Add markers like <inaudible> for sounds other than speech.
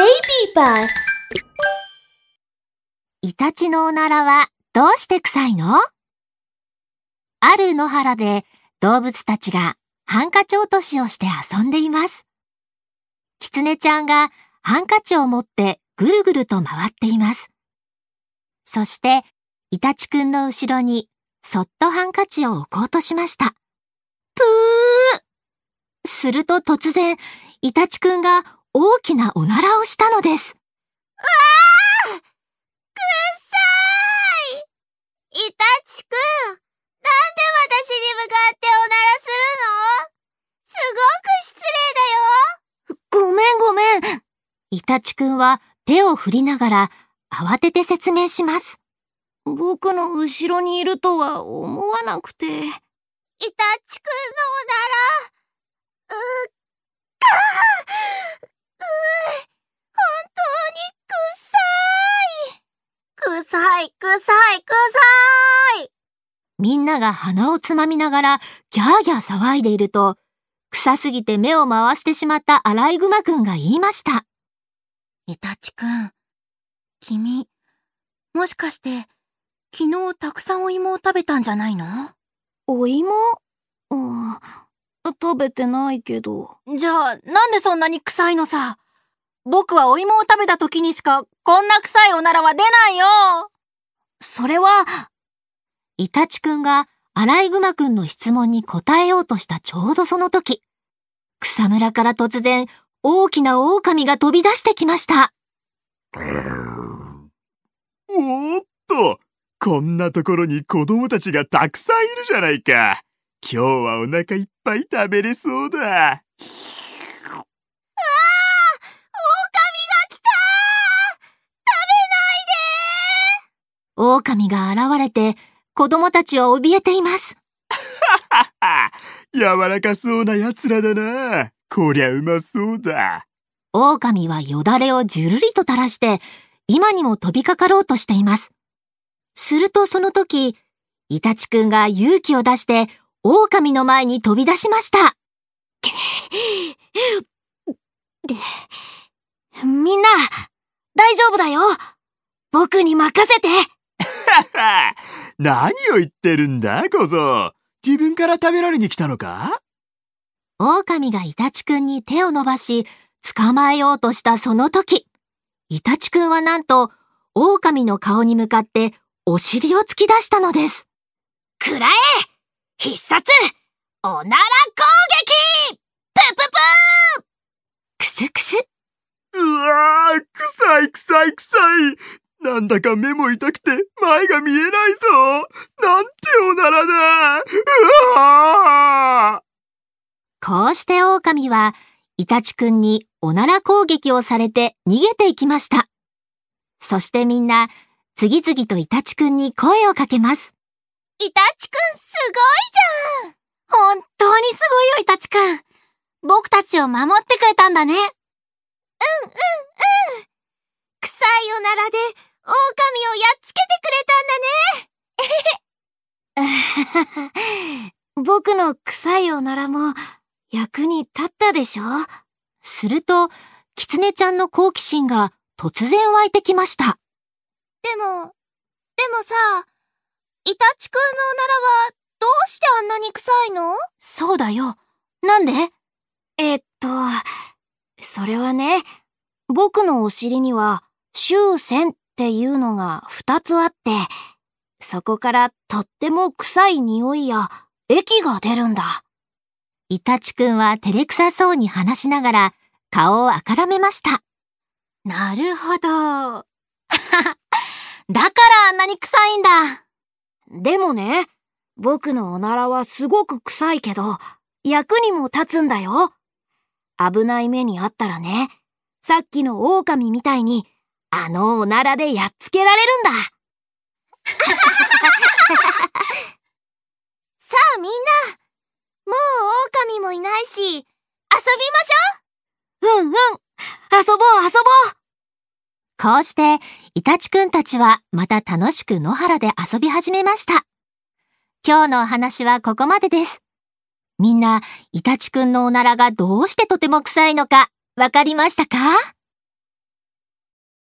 Baby Bus イタチのおならはどうして臭いの？ある野原で動物たちがハンカチ落としをして遊んでいます。キツネちゃんがハンカチを持ってぐるぐると回っています。そして、イタチくんの後ろにそっとハンカチを置こうとしました。ぷーすると突然、イタチくんが大きなおならをしたのです。くっさーいイタチくん、なんで私に向かっておならするの？すごく失礼だよごめんごめん。イタチくんは手を振りながら慌てて説明します。僕の後ろにいるとは思わなくて。イタチくんのおなら、うっかうう本当に臭い臭い臭い臭い。みんなが鼻をつまみながらギャーギャー騒いでいると、臭すぎて目を回してしまったアライグマくんが言いました。イタチくん、君、もしかして、昨日たくさんお芋を食べたんじゃないの？お芋？うん、食べてないけど。じゃあ、なんでそんなに臭いのさ？僕はお芋を食べた時にしか、こんな臭いおならは出ないよそれは、イタチくんがアライグマくんの質問に答えようとしたちょうどその時、草むらから突然大きな狼が飛び出してきました。おっと、こんなところに子供たちがたくさんいるじゃないか。今日はお腹いっぱい食べれそうだ。狼が現れて子供たちは怯えています。はは、柔らかそうな奴らだな。こりゃうまそうだ。狼はよだれをじゅるりと垂らして今にも飛びかかろうとしています。するとその時、イタチくんが勇気を出して狼の前に飛び出しました。みんな、大丈夫だよ。僕に任せて。はは、何を言ってるんだ、小僧。自分から食べられに来たのか？狼がイタチくんに手を伸ばし、捕まえようとしたその時、イタチくんはなんと、狼の顔に向かってお尻を突き出したのです。くらえ必殺おなら攻撃プププくすくす。うわー、臭い臭い臭い。なんだか目も痛くて前が見えないぞ。なんておならだ。うわ。こうして狼は、イタチくんにおなら攻撃をされて逃げていきました。そしてみんな、次々とイタチくんに声をかけます。イタチくんすごいじゃん本当にすごいよ、イタチくん僕たちを守ってくれたんだねうんうんうん臭いおならで狼をやっつけてくれたんだね <laughs> 僕の臭いおならも役に立ったでしょ？すると、キツネちゃんの好奇心が突然湧いてきました。でも、でもさ、イタチくんのおならはどうしてあんなに臭いの？そうだよ。なんで？えっと、それはね、僕のお尻には、臭腺っていうのが二つあって、そこからとっても臭い匂いや液が出るんだ。イタチくんは照れくさそうに話しながら顔をあからめました。なるほど。<laughs> だからあんなに臭いんだ。でもね、僕のおならはすごく臭いけど、役にも立つんだよ。危ない目にあったらね、さっきの狼みたいに、あのおならでやっつけられるんだ。<laughs> さあみんな、もう狼もいないし、遊びましょうんうん。遊ぼう遊ぼう。こうして、イタチくんたちはまた楽しく野原で遊び始めました。今日のお話はここまでです。みんな、イタチくんのおならがどうしてとても臭いのか、わかりましたか？